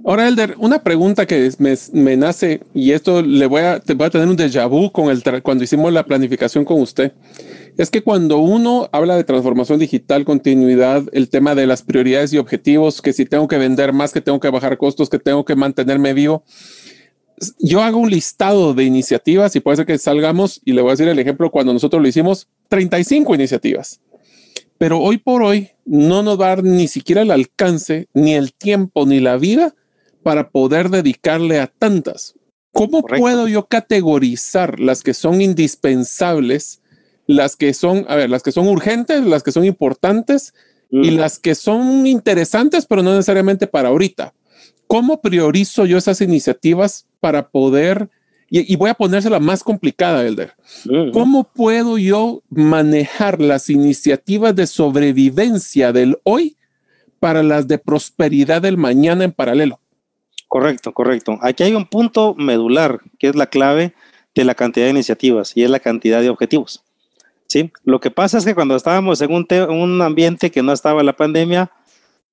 Ahora, Elder, una pregunta que me, nace, y esto le voy a, voy a tener un déjà vu con el cuando hicimos la planificación con usted, es que cuando uno habla de transformación digital, continuidad, el tema de las prioridades y objetivos, que si tengo que vender más, que tengo que bajar costos, que tengo que mantenerme vivo, yo hago un listado de iniciativas y puede ser que salgamos, y le voy a decir el ejemplo, cuando nosotros lo hicimos, 35 iniciativas. Pero hoy por hoy no nos va a dar ni siquiera el alcance, ni el tiempo, ni la vida para poder dedicarle a tantas. ¿Cómo puedo yo categorizar las que son indispensables, las que son, a ver, las que son urgentes, las que son importantes y las que son interesantes, pero no necesariamente para ahorita? ¿Cómo priorizo yo esas iniciativas para poder, y, voy a ponérsela más complicada, Elder, mm. ¿cómo puedo yo manejar las iniciativas de sobrevivencia del hoy para las de prosperidad del mañana en paralelo? Correcto, correcto. Aquí hay un punto medular que es la clave de la cantidad de iniciativas y es la cantidad de objetivos. ¿sí? Lo que pasa es que cuando estábamos en un, ambiente que no estaba la pandemia,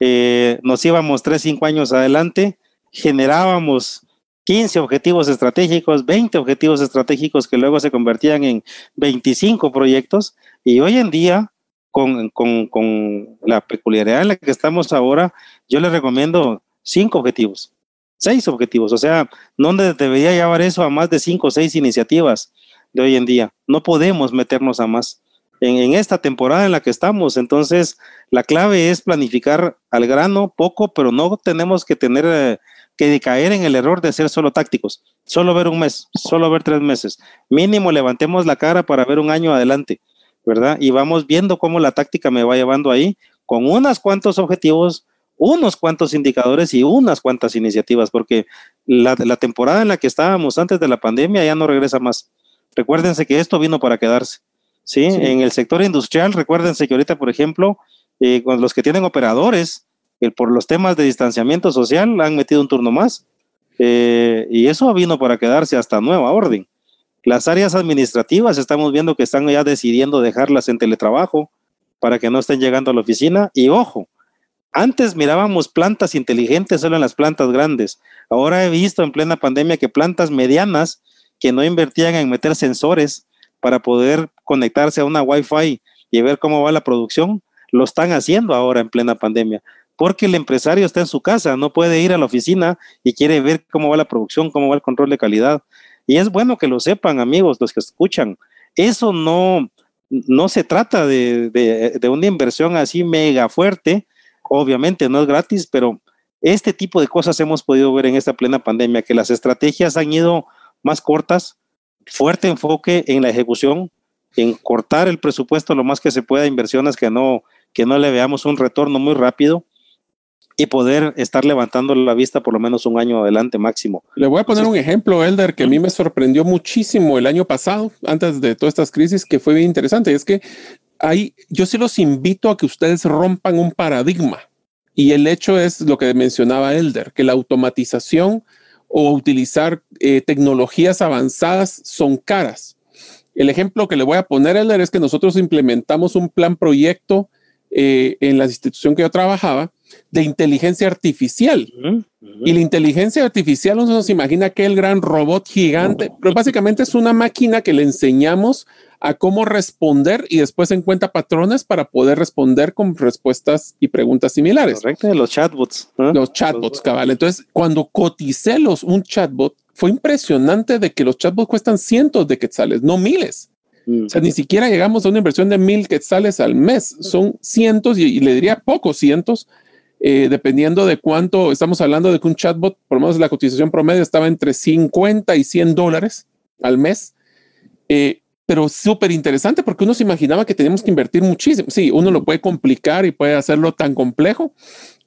eh, nos íbamos 3, 5 años adelante, generábamos 15 objetivos estratégicos, 20 objetivos estratégicos que luego se convertían en 25 proyectos y hoy en día, con, con, la peculiaridad en la que estamos ahora, yo les recomiendo 5 objetivos seis objetivos. O sea, no debería llevar eso a más de cinco o seis iniciativas de hoy en día. No podemos meternos a más. En, esta temporada en la que estamos, entonces la clave es planificar al grano poco, pero no tenemos que tener eh, que caer en el error de ser solo tácticos. Solo ver un mes, solo ver tres meses. Mínimo levantemos la cara para ver un año adelante, ¿verdad? Y vamos viendo cómo la táctica me va llevando ahí con unos cuantos objetivos unos cuantos indicadores y unas cuantas iniciativas, porque la, temporada en la que estábamos antes de la pandemia ya no regresa más. Recuérdense que esto vino para quedarse. ¿sí? En el sector industrial, recuérdense que ahorita, por ejemplo, eh, con los que tienen operadores, el, por los temas de distanciamiento social han metido un turno más. Eh, y eso vino para quedarse hasta nueva orden. Las áreas administrativas estamos viendo que están ya decidiendo dejarlas en teletrabajo para que no estén llegando a la oficina. Y ojo, antes mirábamos plantas inteligentes solo en las plantas grandes. Ahora he visto en plena pandemia que plantas medianas que no invertían en meter sensores para poder conectarse a una Wi-Fi y ver cómo va la producción, lo están haciendo ahora en plena pandemia. Porque el empresario está en su casa, no puede ir a la oficina y quiere ver cómo va la producción, cómo va el control de calidad. Y es bueno que lo sepan, amigos, los que escuchan. Eso no, no se trata de, de una inversión así mega fuerte, Obviamente no es gratis, pero este tipo de cosas hemos podido ver en esta plena pandemia, que las estrategias han ido más cortas, fuerte enfoque en la ejecución, en cortar el presupuesto lo más que se pueda, inversiones que no, que no le veamos un retorno muy rápido y poder estar levantando la vista por lo menos un año adelante máximo. Le voy a poner un ejemplo, Elder, que a mí me sorprendió muchísimo el año pasado, antes de todas estas crisis, que fue bien interesante. Es que ahí yo sí los invito a que ustedes rompan un paradigma. Y el hecho es lo que mencionaba Elder, que la automatización o utilizar eh, tecnologías avanzadas son caras. El ejemplo que le voy a poner, Elder, es que nosotros implementamos un plan proyecto eh, en la institución que yo trabajaba de inteligencia artificial. Y la inteligencia artificial uno se imagina que el gran robot gigante, pero básicamente es una máquina que le enseñamos a cómo responder y después encuentra patrones para poder responder con respuestas y preguntas similares. Correcto, los chatbots. Los chatbots, cabal. Entonces, cuando coticé los, un chatbot, fue impresionante de que los chatbots cuestan cientos de quetzales, no miles. O sea, ni siquiera llegamos a una inversión de mil quetzales al mes, son cientos y, le diría pocos cientos, eh, dependiendo de cuánto estamos hablando de que un chatbot, por lo menos la cotización promedio estaba entre 50 y 100 dólares al mes. Eh, pero súper interesante porque uno se imaginaba que teníamos que invertir muchísimo. Sí, uno lo puede complicar y puede hacerlo tan complejo,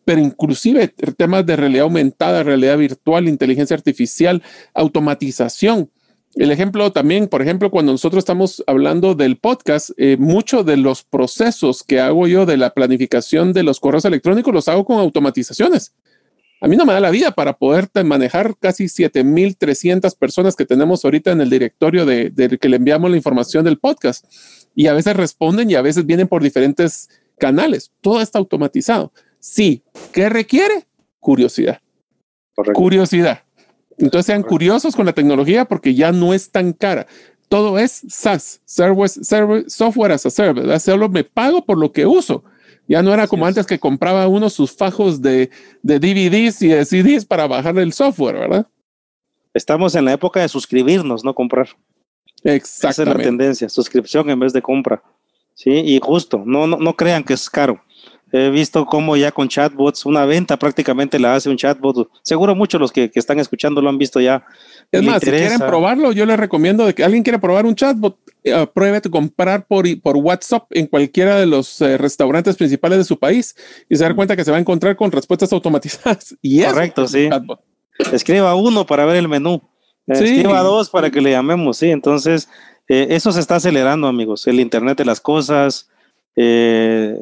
pero inclusive temas de realidad aumentada, realidad virtual, inteligencia artificial, automatización. El ejemplo también, por ejemplo, cuando nosotros estamos hablando del podcast, eh, muchos de los procesos que hago yo de la planificación de los correos electrónicos los hago con automatizaciones. A mí no me da la vida para poder manejar casi 7.300 personas que tenemos ahorita en el directorio de, que le enviamos la información del podcast. Y a veces responden y a veces vienen por diferentes canales. Todo está automatizado. Sí, ¿qué requiere? Curiosidad. Curiosidad. Entonces sean curiosos con la tecnología porque ya no es tan cara. Todo es SaaS, Service, Software as a Service. Solo me pago por lo que uso ya no era como antes que compraba uno sus fajos de, de DVDs y de CDs para bajar el software, ¿verdad? Estamos en la época de suscribirnos, no comprar. Exactamente. Esa es la tendencia, suscripción en vez de compra. Sí, y justo, no, no, no crean que es caro. He visto cómo ya con chatbots, una venta prácticamente la hace un chatbot. Seguro muchos los que, que están escuchando lo han visto ya. Es más, si quieren probarlo, yo les recomiendo de que alguien quiere probar un chatbot, uh, pruebe comprar por, por WhatsApp en cualquiera de los eh, restaurantes principales de su país y se da cuenta que se va a encontrar con respuestas automatizadas. Y Correcto, sí. Escriba uno para ver el menú. Escriba dos para que le llamemos, sí. Entonces, eh, eso se está acelerando, amigos. El Internet de las cosas, eh,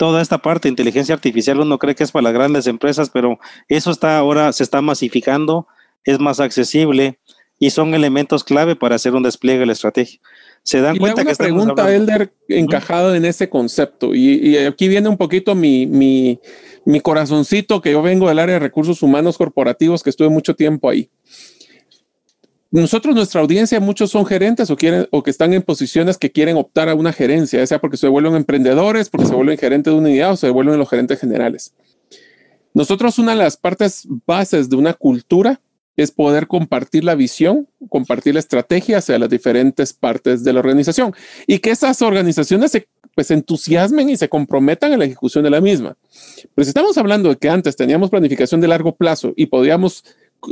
toda esta parte de inteligencia artificial uno cree que es para las grandes empresas, pero eso está ahora, se está masificando, es más accesible y son elementos clave para hacer un despliegue de la estrategia. Se dan cuenta que pregunta, Elder, encajada en ese concepto. Y, aquí viene un poquito mi, mi, mi corazoncito, que yo vengo del área de recursos humanos corporativos, que estuve mucho tiempo ahí nosotros, nuestra audiencia, muchos son gerentes o quieren o que están en posiciones que quieren optar a una gerencia, ya sea porque se vuelven emprendedores, porque se vuelven gerentes de unidad o se vuelven los gerentes generales. Nosotros, una de las partes bases de una cultura es poder compartir la visión, compartir la estrategia hacia las diferentes partes de la organización y que esas organizaciones se pues entusiasmen y se comprometan en la ejecución de la misma. Pero si estamos hablando de que antes teníamos planificación de largo plazo y podíamos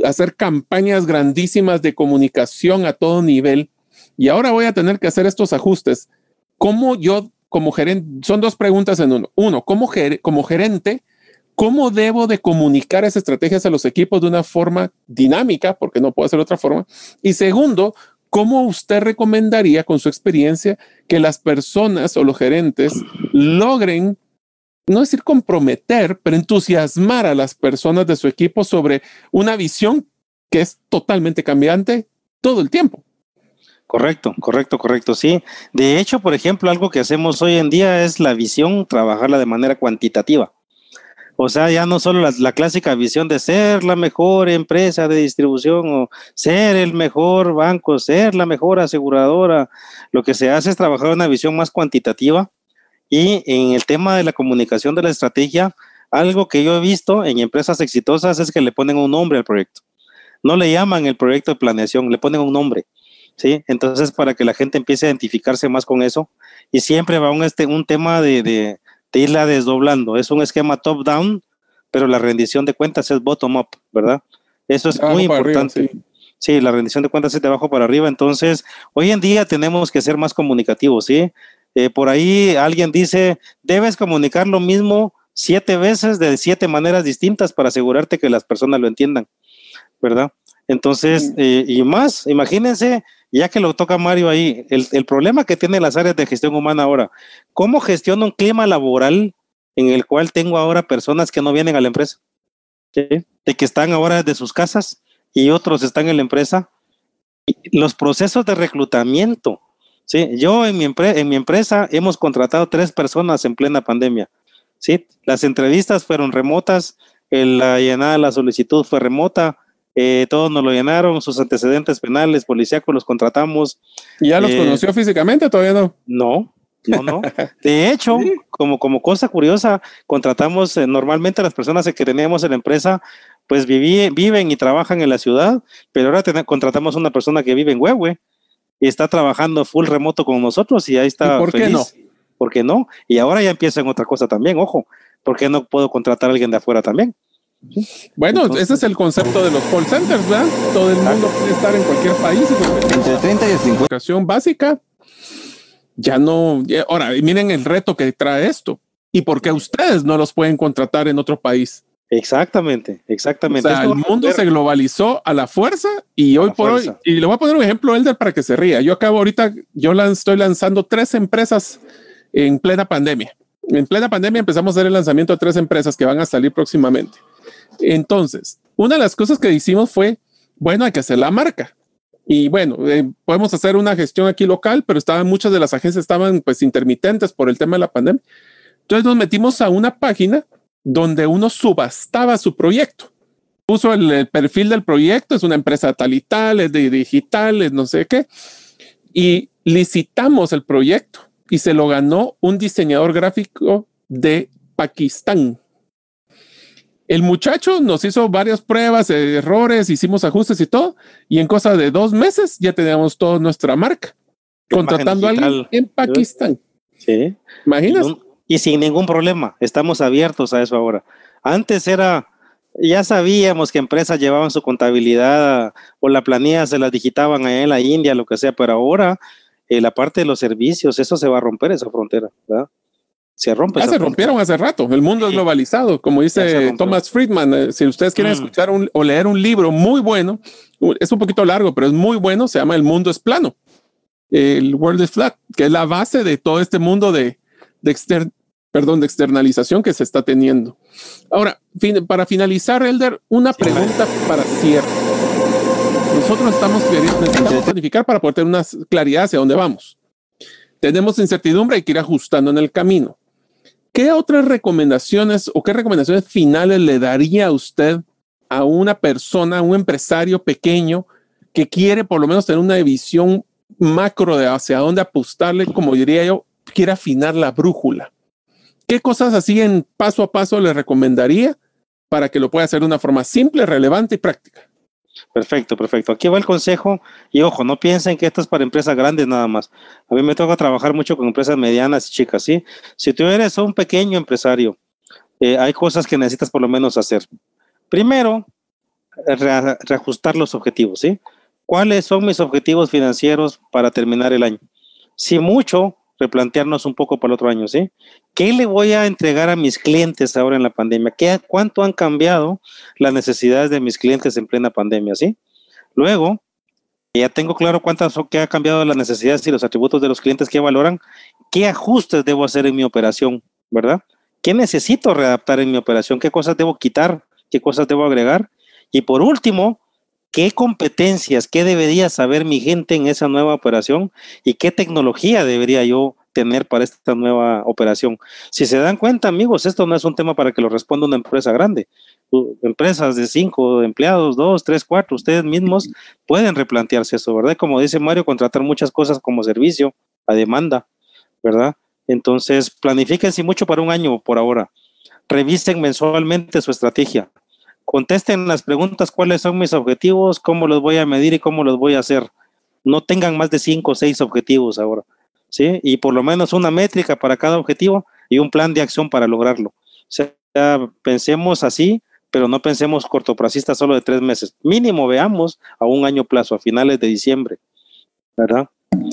hacer campañas grandísimas de comunicación a todo nivel y ahora voy a tener que hacer estos ajustes. ¿Cómo yo como gerente, son dos preguntas en uno. Uno, como, como gerente, ¿cómo debo de comunicar esas estrategias a los equipos de una forma dinámica? Porque no puedo hacer otra forma. Y segundo, ¿cómo usted recomendaría con su experiencia que las personas o los gerentes logren no decir comprometer, pero entusiasmar a las personas de su equipo sobre una visión que es totalmente cambiante todo el tiempo. Correcto, correcto, correcto, sí. De hecho, por ejemplo, algo que hacemos hoy en día es la visión, trabajarla de manera cuantitativa. O sea, ya no solo la, clásica visión de ser la mejor empresa de distribución o ser el mejor banco, ser la mejor aseguradora. Lo que se hace es trabajar una visión más cuantitativa y en el tema de la comunicación de la estrategia, algo que yo he visto en empresas exitosas es que le ponen un nombre al proyecto. No le llaman el proyecto de planeación, le ponen un nombre. ¿sí? Entonces, para que la gente empiece a identificarse más con eso, y siempre va un, este, un tema de, de, irla desdoblando. Es un esquema top-down, pero la rendición de cuentas es bottom-up, ¿verdad? Eso es muy importante. sí. la rendición de cuentas es de abajo para arriba. Entonces, hoy en día tenemos que ser más comunicativos, ¿sí? Eh, por ahí alguien dice, debes comunicar lo mismo siete veces de siete maneras distintas para asegurarte que las personas lo entiendan, ¿verdad? Entonces, eh, y más, imagínense ya que lo toca Mario ahí, el, problema que tienen las áreas de gestión humana ahora, ¿cómo gestiono un clima laboral en el cual tengo ahora personas que no vienen a la empresa? De que están ahora de sus casas y otros están en la empresa. Los procesos de reclutamiento. ¿Sí? Yo en mi, en mi empresa hemos contratado tres personas en plena pandemia. ¿sí? Las entrevistas fueron remotas, la llenada de la solicitud fue remota, eh, todos nos lo llenaron, sus antecedentes penales, policíacos los contratamos. ¿Ya los eh, conoció físicamente? ¿Todavía no? No, no, no. De hecho, como, como cosa curiosa, contratamos eh, normalmente las personas que teníamos en la empresa, pues viven y trabajan en la ciudad, pero ahora contratamos a una persona que vive en Huehue y está trabajando full remoto con nosotros y ahí está. ¿Y ¿Por qué no? ¿Por qué no? Y ahora ya empieza en otra cosa también, ojo, ¿por qué no puedo contratar a alguien de afuera también? Bueno, ese es el concepto de los call centers, ¿verdad? Todo el mundo puede estar en cualquier país. Entre 30 y 50. Educación básica. Ya no. ahora, miren el reto que trae esto. ¿Y por qué ustedes no los pueden contratar en otro país? Exactamente, exactamente. O sea, el mundo se globalizó a la fuerza y hoy por hoy, y le voy a poner un ejemplo, Elder, para que se ría. Yo acabo ahorita, yo estoy lanzando tres empresas en plena pandemia. En plena pandemia empezamos a hacer el lanzamiento de tres empresas que van a salir próximamente. Entonces, una de las cosas que hicimos fue, bueno, hay que hacer la marca. Y bueno, eh, podemos hacer una gestión aquí local, pero estaban muchas de las agencias estaban pues intermitentes por el tema de la pandemia. Entonces nos metimos a una página donde uno subastaba su proyecto. Puso el, perfil del proyecto, es una empresa tal y tal, es de digitales, no sé qué. Y licitamos el proyecto y se lo ganó un diseñador gráfico de Pakistán. El muchacho nos hizo varias pruebas, errores, hicimos ajustes y todo, y en cosa de dos meses ya teníamos toda nuestra marca, contratando a alguien en Pakistán. Sí. ¿Imaginas? Y, sin ningún problema, estamos abiertos a eso ahora. Antes era, ya sabíamos que empresas llevaban su contabilidad o la planilla se la digitaban allá en la India, lo que sea, pero ahora eh, la parte de los servicios, eso se va a romper esa frontera, ¿verdad? se rompe. Ya se rompieron hace rato. El mundo es globalizado, como dice Thomas Friedman. Eh, si ustedes quieren mm. escuchar o leer un libro muy bueno, es un poquito largo, pero es muy bueno. Se llama El mundo es plano. El World is Flat, que es la base de todo este mundo de, de, perdón, de externalización que se está teniendo. Ahora, para finalizar, Elder, una pregunta para cierre. Nosotros estamos necesitamos planificar para poder tener una claridad hacia dónde vamos. Tenemos incertidumbre y que ir ajustando en el camino. ¿Qué otras recomendaciones o qué recomendaciones finales le daría a usted a una persona, a un empresario pequeño que quiere por lo menos tener una visión macro de hacia dónde apostarle, como diría yo, quiere afinar la brújula? ¿Qué cosas así en paso a paso le recomendaría para que lo pueda hacer de una forma simple, relevante y práctica? Perfecto, perfecto. Aquí va el consejo y ojo, no piensen que esto es para empresas grandes nada más. A mí me toca trabajar mucho con empresas medianas y chicas, ¿sí? Si tú eres un pequeño empresario, eh, hay cosas que necesitas por lo menos hacer. Primero, reajustar los objetivos, ¿sí? ¿Cuáles son mis objetivos financieros para terminar el año? Si mucho, replantearnos un poco para el otro año, ¿sí? ¿Qué le voy a entregar a mis clientes ahora en la pandemia? ¿Qué, ¿Cuánto han cambiado las necesidades de mis clientes en plena pandemia, ¿sí? Luego, ya tengo claro cuántas qué ha cambiado las necesidades y los atributos de los clientes que valoran, qué ajustes debo hacer en mi operación, ¿verdad? ¿Qué necesito readaptar en mi operación? ¿Qué cosas debo quitar? ¿Qué cosas debo agregar? Y por último, ¿qué competencias, qué debería saber mi gente en esa nueva operación? ¿Y qué tecnología debería yo tener para esta nueva operación? Si se dan cuenta, amigos, esto no es un tema para que lo responda una empresa grande. Empresas de cinco empleados, dos, tres, cuatro, ustedes mismos pueden replantearse eso, ¿verdad? Como dice Mario, contratar muchas cosas como servicio a demanda, ¿verdad? Entonces, planifiquense mucho para un año por ahora. Revisen mensualmente su estrategia. Contesten las preguntas cuáles son mis objetivos, cómo los voy a medir y cómo los voy a hacer. No tengan más de cinco o seis objetivos ahora, ¿sí? Y por lo menos una métrica para cada objetivo y un plan de acción para lograrlo. O sea, pensemos así, pero no pensemos cortoplacistas solo de tres meses. Mínimo veamos a un año plazo, a finales de diciembre, ¿verdad?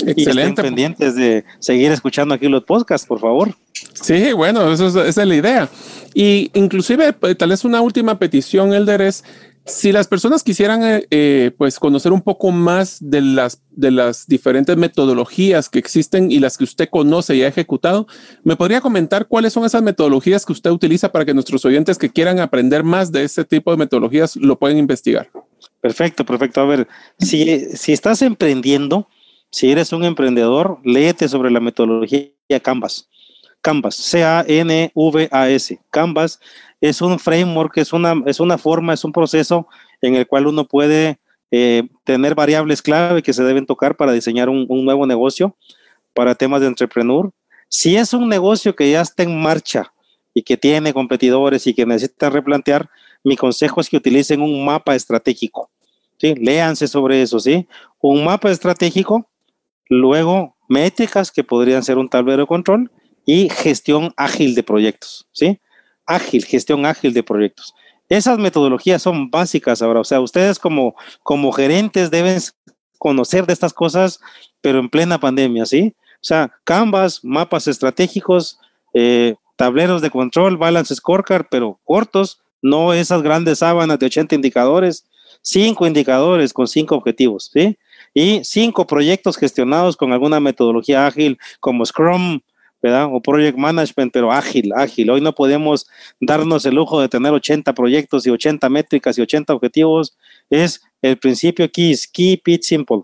Excelente. Y pendientes de seguir escuchando aquí los podcasts, por favor. Sí, bueno, es, esa es la idea. Y inclusive, pues, tal vez una última petición, Elder, es si las personas quisieran eh, eh, pues conocer un poco más de las, de las diferentes metodologías que existen y las que usted conoce y ha ejecutado, ¿me podría comentar cuáles son esas metodologías que usted utiliza para que nuestros oyentes que quieran aprender más de este tipo de metodologías lo puedan investigar? Perfecto, perfecto. A ver, si, si estás emprendiendo, si eres un emprendedor, léete sobre la metodología Canvas. Canvas, C-A-N-V-A-S. Canvas es un framework, es una, es una forma, es un proceso en el cual uno puede eh, tener variables clave que se deben tocar para diseñar un, un, nuevo negocio para temas de entrepreneur. Si es un negocio que ya está en marcha y que tiene competidores y que necesita replantear, mi consejo es que utilicen un mapa estratégico. ¿sí? Léanse sobre eso, ¿sí? Un mapa estratégico Luego, métricas que podrían ser un tablero de control y gestión ágil de proyectos, ¿sí? Ágil, gestión ágil de proyectos. Esas metodologías son básicas ahora, o sea, ustedes como, como gerentes deben conocer de estas cosas, pero en plena pandemia, ¿sí? O sea, Canvas, mapas estratégicos, eh, tableros de control, balance scorecard, pero cortos, no esas grandes sábanas de 80 indicadores, cinco indicadores con cinco objetivos, ¿sí? y cinco proyectos gestionados con alguna metodología ágil como Scrum, ¿verdad? O Project Management, pero ágil, ágil. Hoy no podemos darnos el lujo de tener 80 proyectos y 80 métricas y 80 objetivos. Es el principio aquí, es keep it simple,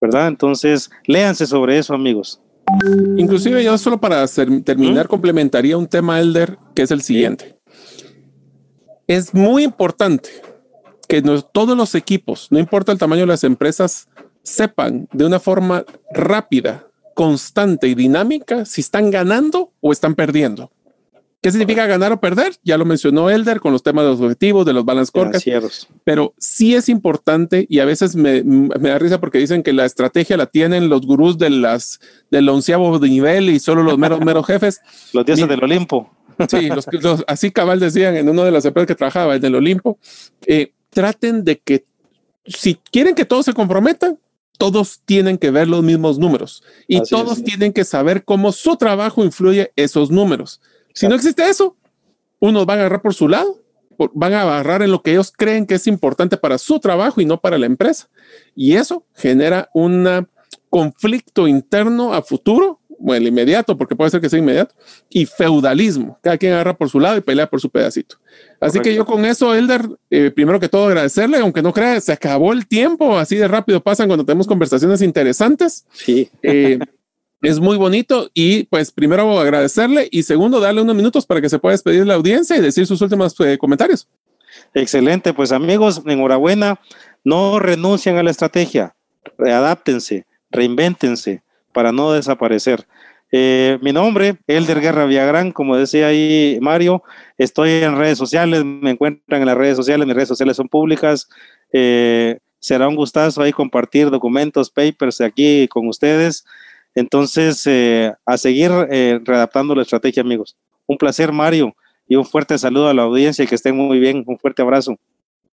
¿verdad? Entonces, léanse sobre eso, amigos. Inclusive yo solo para terminar complementaría un tema, Elder, que es el siguiente. Es muy importante que todos los equipos, no importa el tamaño de las empresas, sepan de una forma rápida, constante y dinámica si están ganando o están perdiendo. ¿Qué significa ganar o perder? Ya lo mencionó Elder con los temas de los objetivos, de los balance scorecards. Pero sí es importante y a veces me, da risa porque dicen que la estrategia la tienen los gurús de las, del onceavo nivel y solo los meros, meros jefes. Los dioses del Olimpo. Sí, así cabal decían en una de las empresas que trabajaba, en el Olimpo. Eh, traten de que si quieren que todos se comprometan, todos tienen que ver los mismos números y todos tienen que saber cómo su trabajo influye esos números. Si no existe eso, unos van a agarrar por su lado, van a agarrar en lo que ellos creen que es importante para su trabajo y no para la empresa. Y eso genera un conflicto interno a futuro bueno, el inmediato, porque puede ser que sea inmediato, y feudalismo. Cada quien agarra por su lado y pelea por su pedacito. Así que yo con eso, Elder, eh, primero que todo agradecerle, aunque no crea, se acabó el tiempo, así de rápido pasan cuando tenemos conversaciones interesantes. Sí. Eh, es muy bonito y pues primero agradecerle y segundo darle unos minutos para que se pueda despedir la audiencia y decir sus últimos eh, comentarios. Excelente, pues amigos, enhorabuena, no renuncien a la estrategia, readáptense, reinvéntense para no desaparecer. Eh, mi nombre, Elder Guerra Villagrán, como decía ahí Mario, estoy en redes sociales, me encuentran en las redes sociales, mis redes sociales son públicas. Eh, será un gustazo ahí compartir documentos, papers aquí con ustedes. Entonces, eh, a seguir readaptando la estrategia, amigos. Un placer, Mario, y un fuerte saludo a la audiencia y que estén muy bien. Un fuerte abrazo.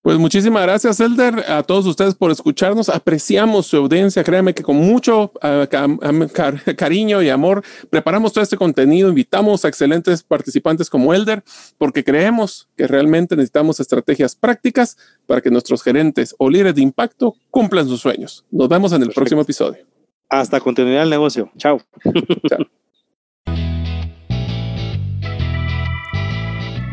Pues muchísimas gracias, Elder, a todos ustedes por escucharnos. Apreciamos su audiencia. Créanme que con mucho uh, cariño y amor preparamos todo este contenido. Invitamos a excelentes participantes como Elder, porque creemos que realmente necesitamos estrategias prácticas para que nuestros gerentes o líderes de impacto cumplan sus sueños. Nos vemos en el próximo episodio. Hasta continuidad el negocio. Chao. Chao.